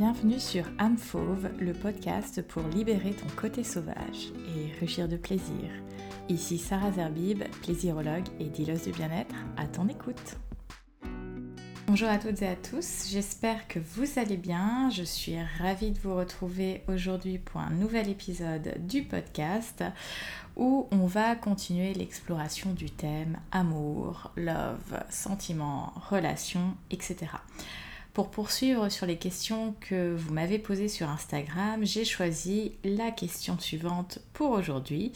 Bienvenue sur âme le podcast pour libérer ton côté sauvage et rugir de plaisir. Ici Sarah Zerbib, plaisirologue et dealeuse du bien-être, à ton écoute. Bonjour à toutes et à tous, j'espère que vous allez bien. Je suis ravie de vous retrouver aujourd'hui pour un nouvel épisode du podcast où on va continuer l'exploration du thème amour, love, sentiments, relations, etc. Pour poursuivre sur les questions que vous m'avez posées sur Instagram, j'ai choisi la question suivante pour aujourd'hui.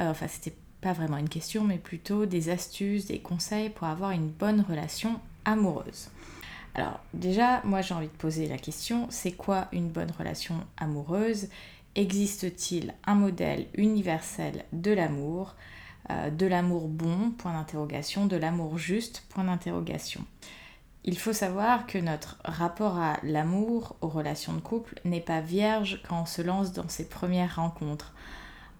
Euh, enfin, c'était pas vraiment une question, mais plutôt des astuces, des conseils pour avoir une bonne relation amoureuse. Alors déjà, moi j'ai envie de poser la question, c'est quoi une bonne relation amoureuse? Existe-t-il un modèle universel de l'amour? Euh, De l'amour bon? Point d'interrogation. De l'amour juste? Point d'interrogation. Il faut savoir que notre rapport à l'amour, aux relations de couple, n'est pas vierge quand on se lance dans ses premières rencontres.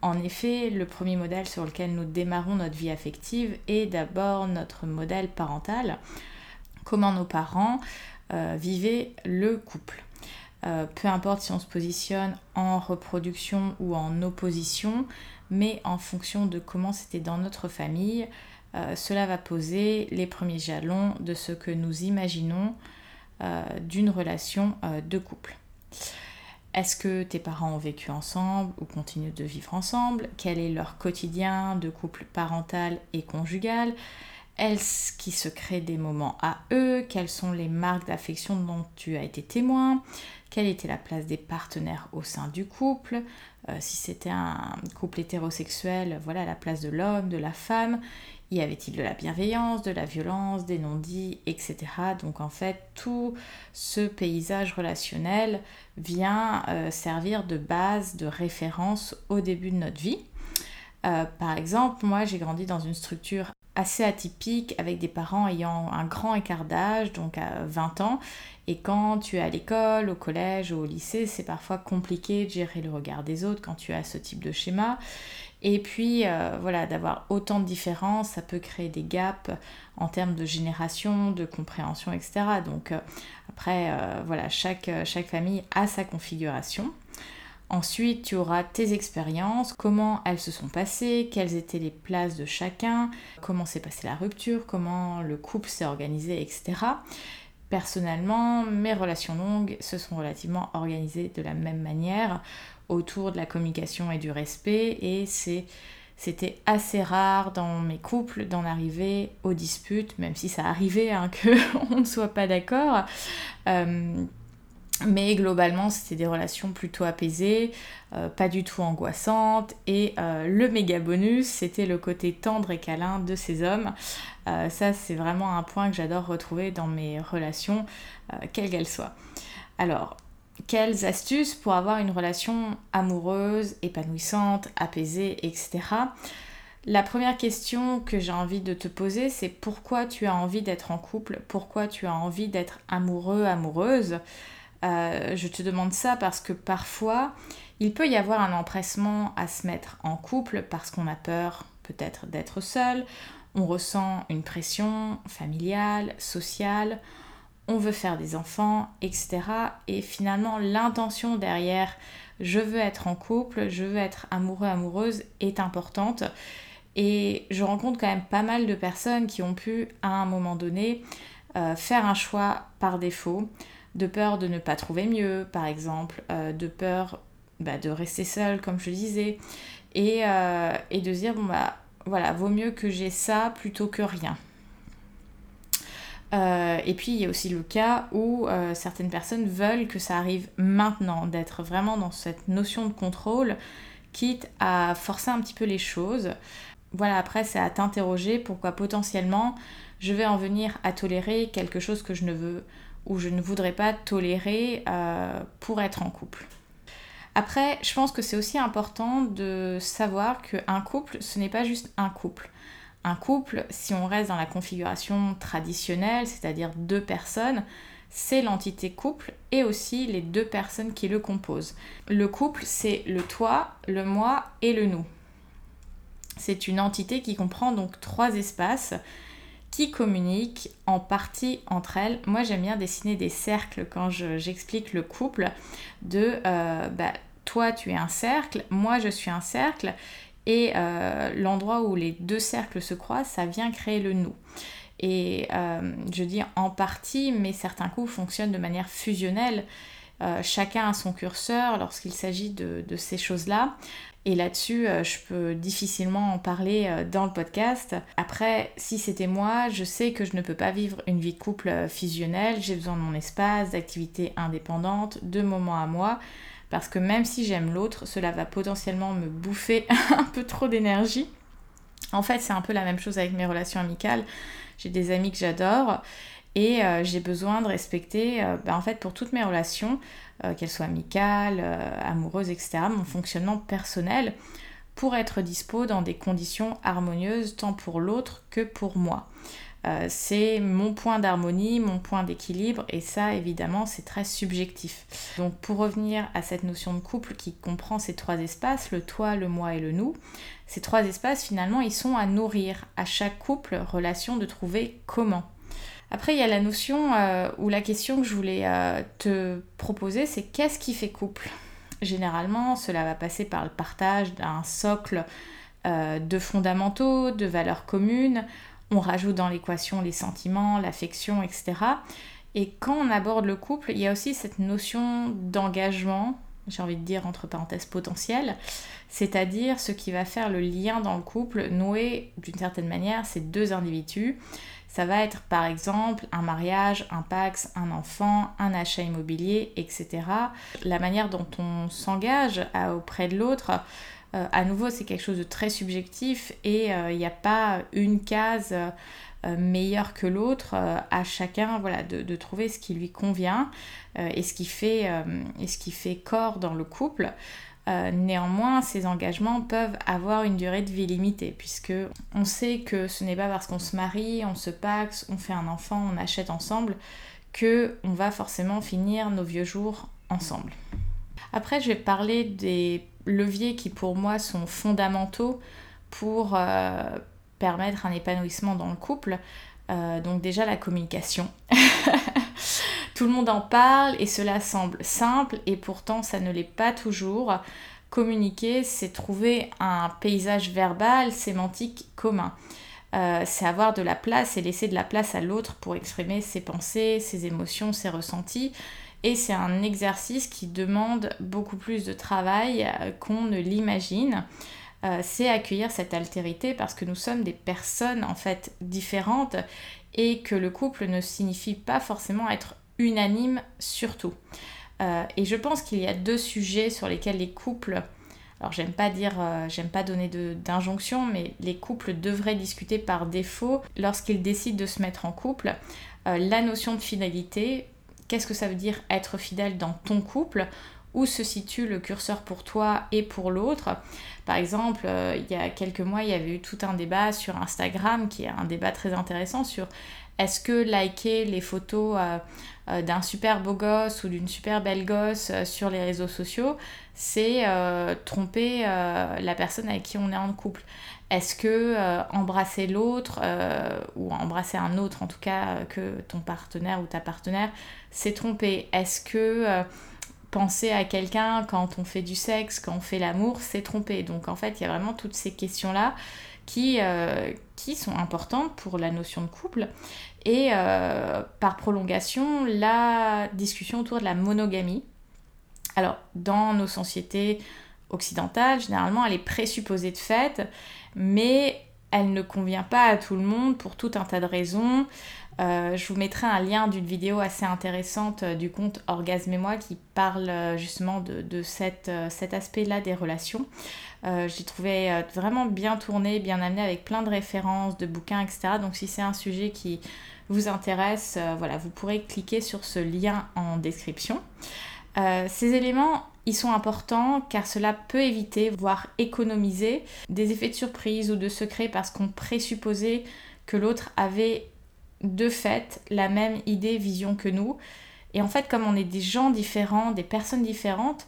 En effet, le premier modèle sur lequel nous démarrons notre vie affective est d'abord notre modèle parental, comment nos parents euh, vivaient le couple. Euh, peu importe si on se positionne en reproduction ou en opposition, mais en fonction de comment c'était dans notre famille, euh, cela va poser les premiers jalons de ce que nous imaginons euh, d'une relation euh, de couple. Est-ce que tes parents ont vécu ensemble ou continuent de vivre ensemble? Quel est leur quotidien de couple parental et conjugal? Est-ce qu'il se crée des moments à eux? Quelles sont les marques d'affection dont tu as été témoin? Quelle était la place des partenaires au sein du couple? Si c'était un couple hétérosexuel, voilà la place de l'homme, de la femme. Y avait-il de la bienveillance, de la violence, des non-dits, etc. Donc en fait, tout ce paysage relationnel vient euh, servir de base, de référence au début de notre vie. Euh, par exemple, moi j'ai grandi dans une structure assez atypique avec des parents ayant un grand écart d'âge, donc à 20 ans. Et quand tu es à l'école, au collège ou au lycée, c'est parfois compliqué de gérer le regard des autres quand tu as ce type de schéma. Et puis, euh, voilà, d'avoir autant de différences, ça peut créer des gaps en termes de génération, de compréhension, etc. Donc, euh, après, euh, voilà, chaque, chaque famille a sa configuration. Ensuite, tu auras tes expériences, comment elles se sont passées, quelles étaient les places de chacun, comment s'est passée la rupture, comment le couple s'est organisé, etc. Personnellement, mes relations longues se sont relativement organisées de la même manière autour de la communication et du respect et c'était assez rare dans mes couples d'en arriver aux disputes, même si ça arrivait hein, qu'on ne soit pas d'accord. Euh, mais globalement, c'était des relations plutôt apaisées, euh, pas du tout angoissantes. Et euh, le méga bonus, c'était le côté tendre et câlin de ces hommes. ça, c'est vraiment un point que j'adore retrouver dans mes relations, quelles qu'elles soient. Alors, quelles astuces pour avoir une relation amoureuse, épanouissante, apaisée, etc. La première question que j'ai envie de te poser, c'est pourquoi tu as envie d'être en couple, pourquoi tu as envie d'être amoureux, amoureuse? Euh, je te demande ça parce que parfois, il peut y avoir un empressement à se mettre en couple parce qu'on a peur peut-être d'être seul, on ressent une pression familiale, sociale, on veut faire des enfants, etc. Et finalement, l'intention derrière je veux être en couple, je veux être amoureux, amoureuse est importante. Et je rencontre quand même pas mal de personnes qui ont pu, à un moment donné, euh, faire un choix par défaut, de peur de ne pas trouver mieux, par exemple, euh, de peur bah, de rester seule, comme je disais, et, euh, de dire, bon bah voilà, vaut mieux que j'ai ça plutôt que rien. Euh, et puis il y a aussi le cas où certaines personnes veulent que ça arrive maintenant, d'être vraiment dans cette notion de contrôle, quitte à forcer un petit peu les choses. Voilà, après c'est à t'interroger pourquoi potentiellement je vais en venir à tolérer quelque chose que je ne veux ou je ne voudrais pas tolérer euh, pour être en couple. Après, je pense que c'est aussi important de savoir qu'un couple, ce n'est pas juste un couple un couple, si on reste dans la configuration traditionnelle, c'est-à-dire deux personnes, c'est l'entité couple et aussi les deux personnes qui le composent. Le couple, c'est le toi, le moi et le nous. C'est une entité qui comprend donc trois espaces qui communiquent en partie entre elles. Moi, j'aime bien dessiner des cercles quand j'explique le couple de euh, bah, toi, tu es un cercle, moi, je suis un cercle, et euh, l'endroit où les deux cercles se croisent, ça vient créer le nous. Et euh, je dis en partie, mais certains coups fonctionnent de manière fusionnelle. chacun a son curseur lorsqu'il s'agit de, ces choses-là. Et là-dessus, euh, je peux difficilement en parler euh, dans le podcast. Après, si c'était moi, je sais que je ne peux pas vivre une vie de couple euh, fusionnelle. J'ai besoin de mon espace, d'activités indépendantes, de moments à moi. Parce que même si j'aime l'autre, cela va potentiellement me bouffer un peu trop d'énergie. En fait, c'est un peu la même chose avec mes relations amicales. J'ai des amis que j'adore et j'ai besoin de respecter, bah, en fait, pour toutes mes relations, euh, qu'elle soit amicale, euh, amoureuse, etc., mon fonctionnement personnel, pour être dispo dans des conditions harmonieuses tant pour l'autre que pour moi. Euh, c'est mon point d'harmonie, mon point d'équilibre, et ça évidemment c'est très subjectif. Donc pour revenir à cette notion de couple qui comprend ces trois espaces, le toi, le moi et le nous, ces trois espaces finalement ils sont à nourrir à chaque couple relation de trouver comment. Après, il y a la notion euh, ou la question que je voulais euh, te proposer, c'est qu'est-ce qui fait couple? Généralement, cela va passer par le partage d'un socle euh, de fondamentaux, de valeurs communes. On rajoute dans l'équation les sentiments, l'affection, etc. Et quand on aborde le couple, il y a aussi cette notion d'engagement, j'ai envie de dire entre parenthèses potentiel, c'est-à-dire ce qui va faire le lien dans le couple, nouer d'une certaine manière ces deux individus. Ça va être par exemple un mariage, un pax, un enfant, un achat immobilier, etc. La manière dont on s'engage auprès de l'autre, euh, à nouveau, c'est quelque chose de très subjectif et euh, il n'y a pas une case euh, meilleure que l'autre à chacun voilà, de, trouver ce qui lui convient et ce qui fait corps dans le couple. Euh, néanmoins, ces engagements peuvent avoir une durée de vie limitée, puisque on sait que ce n'est pas parce qu'on se marie, on se paxe, on fait un enfant, on achète ensemble, que on va forcément finir nos vieux jours ensemble. Après, je vais parler des leviers qui pour moi sont fondamentaux pour euh, permettre un épanouissement dans le couple. Euh, donc déjà la communication. Tout le monde en parle et cela semble simple et pourtant ça ne l'est pas toujours. Communiquer, c'est trouver un paysage verbal, sémantique commun. Euh, c'est avoir de la place et laisser de la place à l'autre pour exprimer ses pensées, ses émotions, ses ressentis. Et c'est un exercice qui demande beaucoup plus de travail euh, qu'on ne l'imagine. Euh, c'est accueillir cette altérité parce que nous sommes des personnes en fait différentes et que le couple ne signifie pas forcément être unanime surtout. Euh, et je pense qu'il y a deux sujets sur lesquels les couples, alors j'aime pas dire, euh, j'aime pas donner d'injonction, mais les couples devraient discuter par défaut lorsqu'ils décident de se mettre en couple. Euh, la notion de fidélité, qu'est-ce que ça veut dire être fidèle dans ton couple? Où se situe le curseur pour toi et pour l'autre? Par exemple, il y a quelques mois, il y avait eu tout un débat sur Instagram, qui est un débat très intéressant sur est-ce que liker les photos euh, d'un super beau gosse ou d'une super belle gosse euh, sur les réseaux sociaux, c'est euh, tromper la personne avec qui on est en couple? Est-ce que embrasser l'autre, ou embrasser un autre en tout cas que ton partenaire ou ta partenaire, c'est tromper? Est-ce que penser à quelqu'un quand on fait du sexe, quand on fait l'amour, c'est tromper? Donc en fait, il y a vraiment toutes ces questions-là qui, qui sont importantes pour la notion de couple et euh, par prolongation, la discussion autour de la monogamie. Alors, dans nos sociétés occidentales, généralement, elle est présupposée de fait, mais elle ne convient pas à tout le monde pour tout un tas de raisons. Euh, je vous mettrai un lien d'une vidéo assez intéressante euh, du compte Orgasme et moi qui parle justement de, cet aspect-là des relations. J'ai trouvé vraiment bien tourné, bien amené avec plein de références, de bouquins, etc. Donc si c'est un sujet qui vous intéresse, euh, voilà, vous pourrez cliquer sur ce lien en description. Euh, ces éléments, ils sont importants car cela peut éviter, voire économiser, des effets de surprise ou de secret parce qu'on présupposait que l'autre avait de fait la même idée, vision que nous. Et en fait, comme on est des gens différents, des personnes différentes,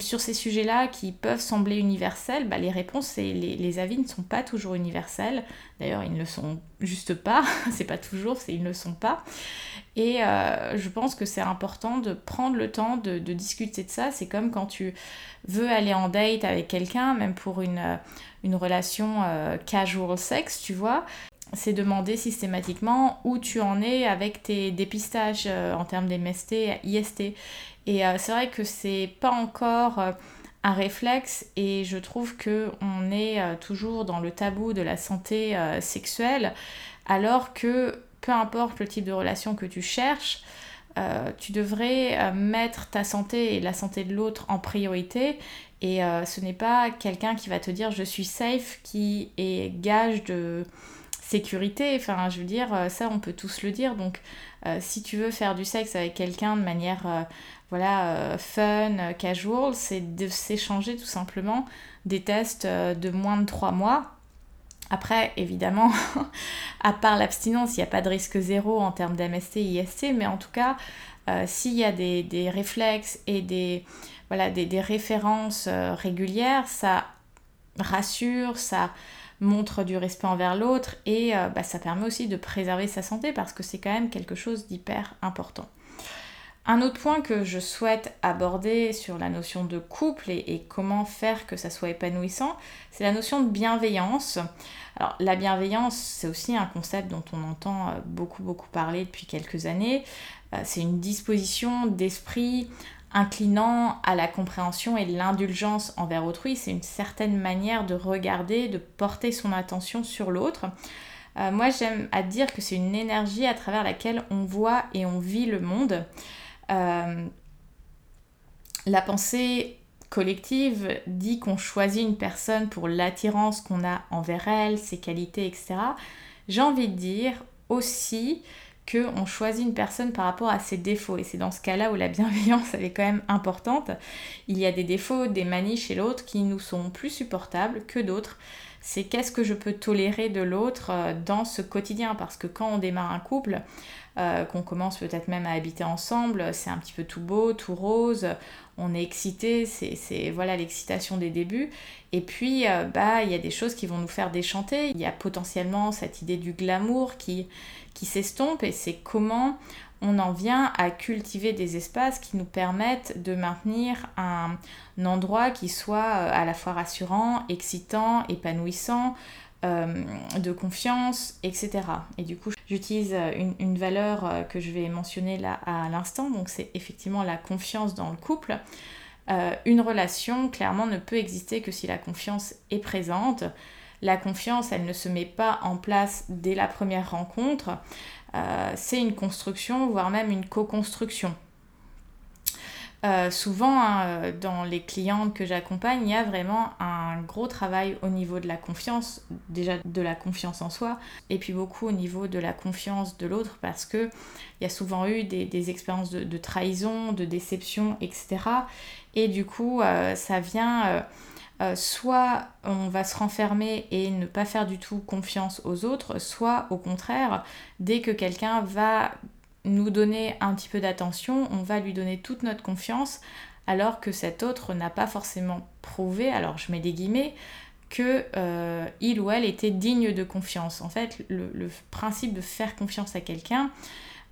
sur ces sujets-là qui peuvent sembler universels, bah, les réponses et les, avis ne sont pas toujours universels. D'ailleurs, ils ne le sont juste pas. c'est pas toujours, c'est ils ne le sont pas. Et euh, je pense que c'est important de prendre le temps de, discuter de ça. C'est comme quand tu veux aller en date avec quelqu'un, même pour une, euh, une relation euh, casual sex, tu vois c'est demander systématiquement où tu en es avec tes dépistages en termes d'MST, IST. Et euh, c'est vrai que c'est pas encore euh, un réflexe et je trouve que on est euh, toujours dans le tabou de la santé sexuelle alors que peu importe le type de relation que tu cherches, tu devrais mettre ta santé et la santé de l'autre en priorité. Et ce n'est pas quelqu'un qui va te dire je suis safe qui est gage de sécurité. Enfin, je veux dire, ça on peut tous le dire. Donc, si tu veux faire du sexe avec quelqu'un de manière voilà, euh, fun, euh, casual, c'est de s'échanger tout simplement des tests euh, de moins de 3 mois. Après, évidemment, à part l'abstinence, il n'y a pas de risque zéro en termes d'MST, IST, mais en tout cas, s'il y a des, réflexes et des, voilà, des, références régulières, ça rassure, ça montre du respect envers l'autre et bah, ça permet aussi de préserver sa santé parce que c'est quand même quelque chose d'hyper important. Un autre point que je souhaite aborder sur la notion de couple et, comment faire que ça soit épanouissant, c'est la notion de bienveillance. Alors la bienveillance, c'est aussi un concept dont on entend euh, beaucoup beaucoup parler depuis quelques années. Euh, c'est une disposition d'esprit inclinant à la compréhension et l'indulgence envers autrui. C'est une certaine manière de regarder, de porter son attention sur l'autre. Euh, moi j'aime à dire que c'est une énergie à travers laquelle on voit et on vit le monde. Euh, la pensée collective dit qu'on choisit une personne pour l'attirance qu'on a envers elle, ses qualités, etc. J'ai envie de dire aussi qu'on choisit une personne par rapport à ses défauts. Et c'est dans ce cas-là où la bienveillance, elle est quand même importante. Il y a des défauts, des manies chez l'autre qui nous sont plus supportables que d'autres. C'est qu'est-ce que je peux tolérer de l'autre euh, dans ce quotidien? Parce que quand on démarre un couple, euh, qu'on commence peut-être même à habiter ensemble. C'est un petit peu tout beau, tout rose, on est excité, c'est voilà l'excitation des débuts. Et puis, euh, bah, il y a des choses qui vont nous faire déchanter. Il y a potentiellement cette idée du glamour qui, qui s'estompe et c'est comment on en vient à cultiver des espaces qui nous permettent de maintenir un endroit qui soit euh, à la fois rassurant, excitant, épanouissant, de confiance, etc. Et du coup, j'utilise euh, une, valeur euh, que je vais mentionner là à l'instant, donc c'est effectivement la confiance dans le couple. une relation, clairement, ne peut exister que si la confiance est présente. La confiance, elle ne se met pas en place dès la première rencontre. c'est une construction, voire même une co-construction. Euh, souvent, hein, euh, dans les clientes que j'accompagne, il y a vraiment un gros travail au niveau de la confiance, déjà de la confiance en soi, et puis beaucoup au niveau de la confiance de l'autre, parce qu'il y a souvent eu des, expériences de, trahison, de déception, etc. Et du coup, euh, ça vient... soit on va se renfermer et ne pas faire du tout confiance aux autres, soit au contraire, dès que quelqu'un va nous donner un petit peu d'attention, on va lui donner toute notre confiance, alors que cet autre n'a pas forcément prouvé, alors je mets des guillemets, que euh, il ou elle était digne de confiance. En fait, le, principe de faire confiance à quelqu'un,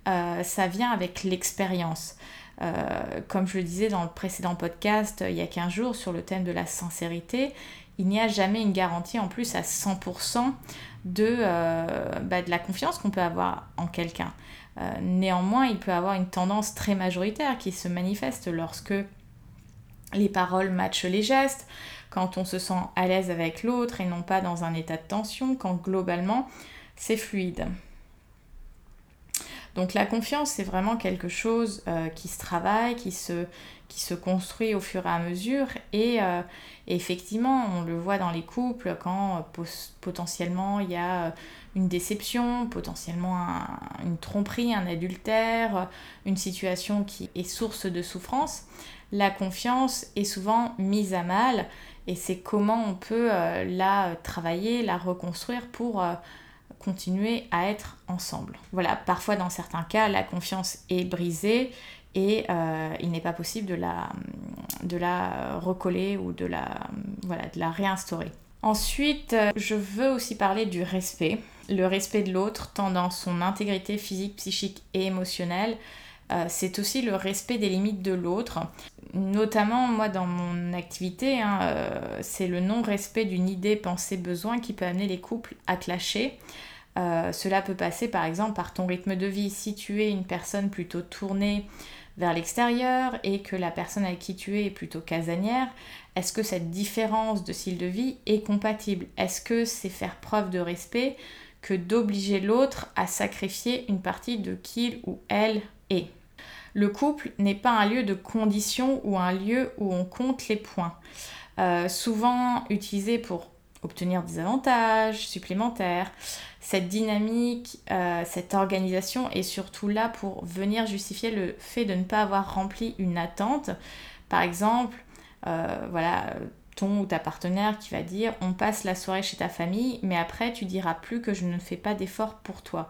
euh, ça vient avec l'expérience. Euh, comme je le disais dans le précédent podcast il y a 15 jours sur le thème de la sincérité, il n'y a jamais une garantie en plus à 100% de, bah, de la confiance qu'on peut avoir en quelqu'un. Euh, néanmoins, il peut avoir une tendance très majoritaire qui se manifeste lorsque les paroles matchent les gestes, quand on se sent à l'aise avec l'autre et non pas dans un état de tension, quand globalement c'est fluide. Donc la confiance, c'est vraiment quelque chose euh, qui se travaille, qui se, construit au fur et à mesure. Et, euh, effectivement, on le voit dans les couples quand potentiellement il y a une déception, potentiellement une tromperie, un adultère, une situation qui est source de souffrance, la confiance est souvent mise à mal et c'est comment on peut euh, la travailler, la reconstruire pour euh, continuer à être ensemble. Voilà, parfois dans certains cas, la confiance est brisée et euh, il n'est pas possible de la, de la recoller ou de la, voilà, de la réinstaurer. Ensuite, je veux aussi parler du respect. Le respect de l'autre, tant dans son intégrité physique, psychique et émotionnelle, euh, c'est aussi le respect des limites de l'autre. Notamment, moi, dans mon activité, hein, euh, c'est le non-respect d'une idée, pensée, besoin qui peut amener les couples à clasher. Euh, cela peut passer par exemple par ton rythme de vie. Si tu es une personne plutôt tournée vers l'extérieur et que la personne avec qui tu es est plutôt casanière, est-ce que cette différence de style de vie est compatible? Est-ce que c'est faire preuve de respect que d'obliger l'autre à sacrifier une partie de qui ou elle est le couple n'est pas un lieu de condition ou un lieu où on compte les points. Euh, souvent utilisé pour obtenir des avantages supplémentaires. Cette dynamique, euh, cette organisation est surtout là pour venir justifier le fait de ne pas avoir rempli une attente. Par exemple, euh, voilà, ton ou ta partenaire qui va dire on passe la soirée chez ta famille, mais après tu diras plus que je ne fais pas d'efforts pour toi.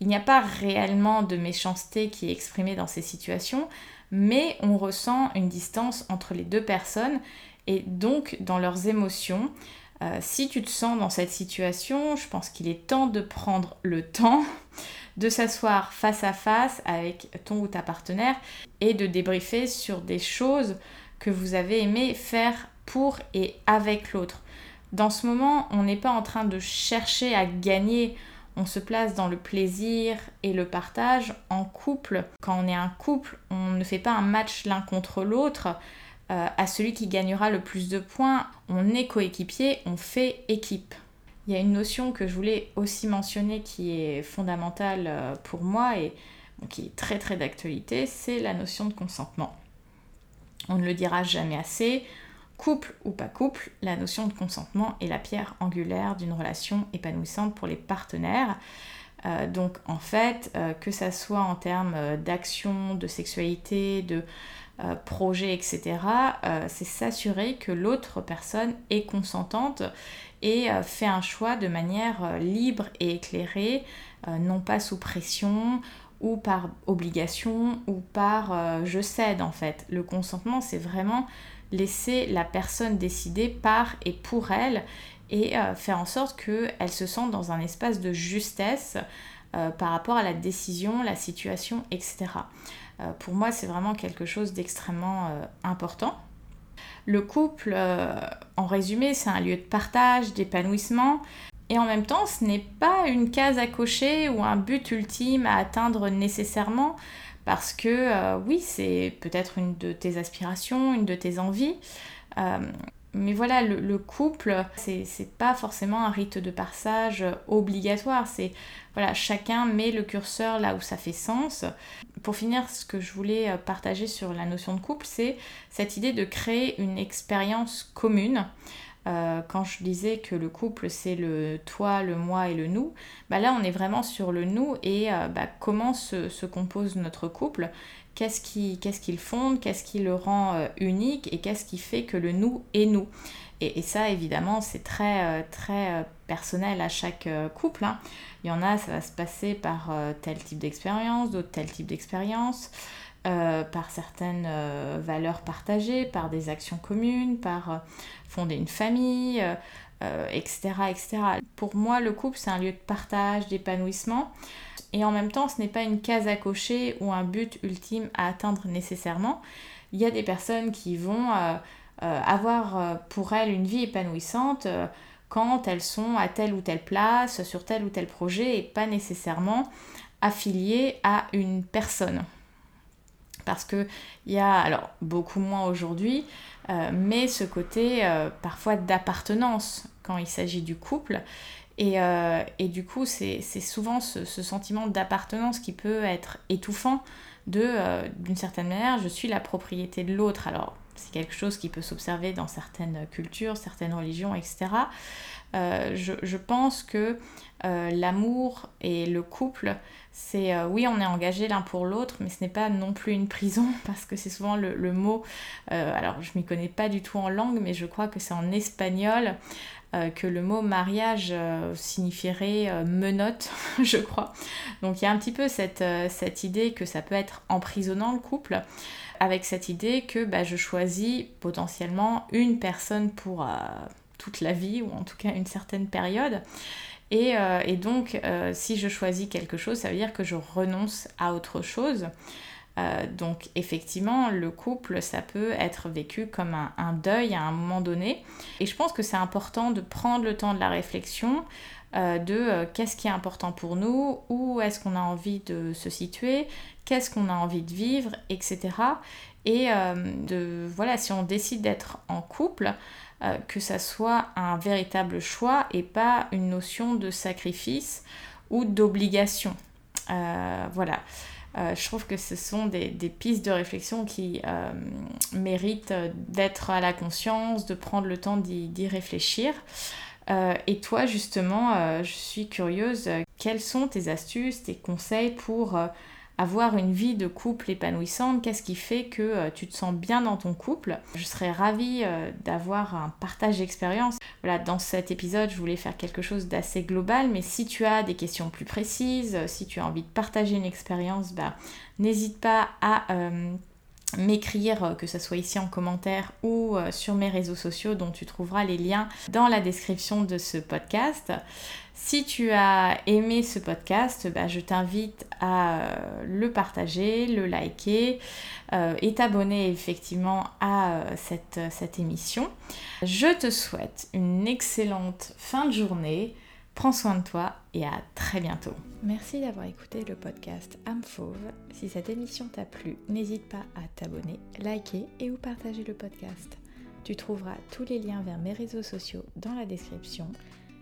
Il n'y a pas réellement de méchanceté qui est exprimée dans ces situations, mais on ressent une distance entre les deux personnes et donc dans leurs émotions. Euh, si tu te sens dans cette situation, je pense qu'il est temps de prendre le temps de s'asseoir face à face avec ton ou ta partenaire et de débriefer sur des choses que vous avez aimé faire pour et avec l'autre. Dans ce moment, on n'est pas en train de chercher à gagner on se place dans le plaisir et le partage en couple. Quand on est un couple, on ne fait pas un match l'un contre l'autre euh, à celui qui gagnera le plus de points. On est coéquipier, on fait équipe. Il y a une notion que je voulais aussi mentionner qui est fondamentale euh, pour moi et qui est très très d'actualité, c'est la notion de consentement. On ne le dira jamais assez, Couple ou pas couple, la notion de consentement est la pierre angulaire d'une relation épanouissante pour les partenaires. Euh, donc en fait, euh, que ça soit en termes euh, d'action, de sexualité, de projet, etc., c'est s'assurer que l'autre personne est consentante et fait un choix de manière libre et éclairée, non pas sous pression ou par obligation ou par je cède en fait. Le consentement, c'est vraiment laisser la personne décider par et pour elle et euh, faire en sorte qu'elle se sente dans un espace de justesse euh, par rapport à la décision, la situation, etc. Euh, pour moi, c'est vraiment quelque chose d'extrêmement important. Le couple, en résumé, c'est un lieu de partage, d'épanouissement, et en même temps, ce n'est pas une case à cocher ou un but ultime à atteindre nécessairement parce que euh, oui, c'est peut-être une de tes aspirations, une de tes envies. Euh, mais voilà, le, couple, c'est pas forcément un rite de passage obligatoire. C'est voilà, chacun met le curseur là où ça fait sens. Pour finir, ce que je voulais euh, partager sur la notion de couple, c'est cette idée de créer une expérience commune. Euh, quand je disais que le couple c'est le toi, le moi et le nous, bah là on est vraiment sur le nous et euh, bah, comment se, compose notre couple, qu'est-ce qui, qu'est-ce qu'il fonde, qu'est-ce qui le rend euh, unique et qu'est-ce qui fait que le nous est nous. Et, ça évidemment c'est très, très personnel à chaque couple. Hein. Il y en a, ça va se passer par tel type d'expérience, d'autres tel type d'expérience. Euh, par certaines euh, valeurs partagées, par des actions communes, par euh, fonder une famille, etc., etc. Pour moi, le couple, c'est un lieu de partage, d'épanouissement. Et en même temps, ce n'est pas une case à cocher ou un but ultime à atteindre nécessairement. Il y a des personnes qui vont avoir pour elles une vie épanouissante quand elles sont à telle ou telle place, sur tel ou tel projet, et pas nécessairement affiliées à une personne parce qu'il y a, alors beaucoup moins aujourd'hui, euh, mais ce côté euh, parfois d'appartenance quand il s'agit du couple. Et, euh, du coup, c'est souvent ce, sentiment d'appartenance qui peut être étouffant de, d'une certaine manière, je suis la propriété de l'autre. Alors, c'est quelque chose qui peut s'observer dans certaines cultures, certaines religions, etc. je, je, pense que l'amour et le couple, c'est euh, oui, on est engagé l'un pour l'autre, mais ce n'est pas non plus une prison parce que c'est souvent le, mot. Euh, alors, je m'y connais pas du tout en langue, mais je crois que c'est en espagnol euh, que le mot mariage signifierait menotte, je crois. Donc, il y a un petit peu cette, idée que ça peut être emprisonnant le couple, avec cette idée que bah, je choisis potentiellement une personne pour toute la vie, ou en tout cas une certaine période. Euh, et, donc, euh, si je choisis quelque chose, ça veut dire que je renonce à autre chose. Euh, donc, effectivement, le couple, ça peut être vécu comme un, deuil à un moment donné. Et je pense que c'est important de prendre le temps de la réflexion, de qu'est-ce qui est important pour nous, où est-ce qu'on a envie de se situer, qu'est-ce qu'on a envie de vivre, etc. Et de, voilà, si on décide d'être en couple, euh, que ça soit un véritable choix et pas une notion de sacrifice ou d'obligation. Euh, voilà. Euh, je trouve que ce sont des, pistes de réflexion qui méritent d'être à la conscience, de prendre le temps d'y réfléchir. Et toi, justement, je suis curieuse, quelles sont tes astuces, tes conseils pour avoir une vie de couple épanouissante, qu'est-ce qui fait que euh, tu te sens bien dans ton couple? Je serais ravie euh, d'avoir un partage d'expérience. Voilà, dans cet épisode, je voulais faire quelque chose d'assez global, mais si tu as des questions plus précises, euh, si tu as envie de partager une expérience, bah, n'hésite pas à m'écrire, que ce soit ici en commentaire ou sur mes réseaux sociaux dont tu trouveras les liens dans la description de ce podcast. Si tu as aimé ce podcast, bah, je t'invite à euh, le partager, le liker euh, et t'abonner effectivement à euh, cette émission. Je te souhaite une excellente fin de journée. Prends soin de toi et à très bientôt. Merci d'avoir écouté le podcast Âme. Si cette émission t'a plu, n'hésite pas à t'abonner, liker et ou partager le podcast. Tu trouveras tous les liens vers mes réseaux sociaux dans la description.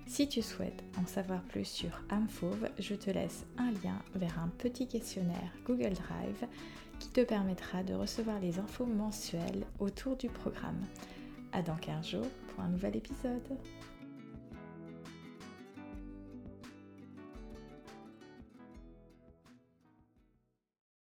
Si tu souhaites en savoir plus sur Amfauve, je te laisse un lien vers un petit questionnaire Google Drive qui te permettra de recevoir les infos mensuelles autour du programme. À dans 15 jours pour un nouvel épisode.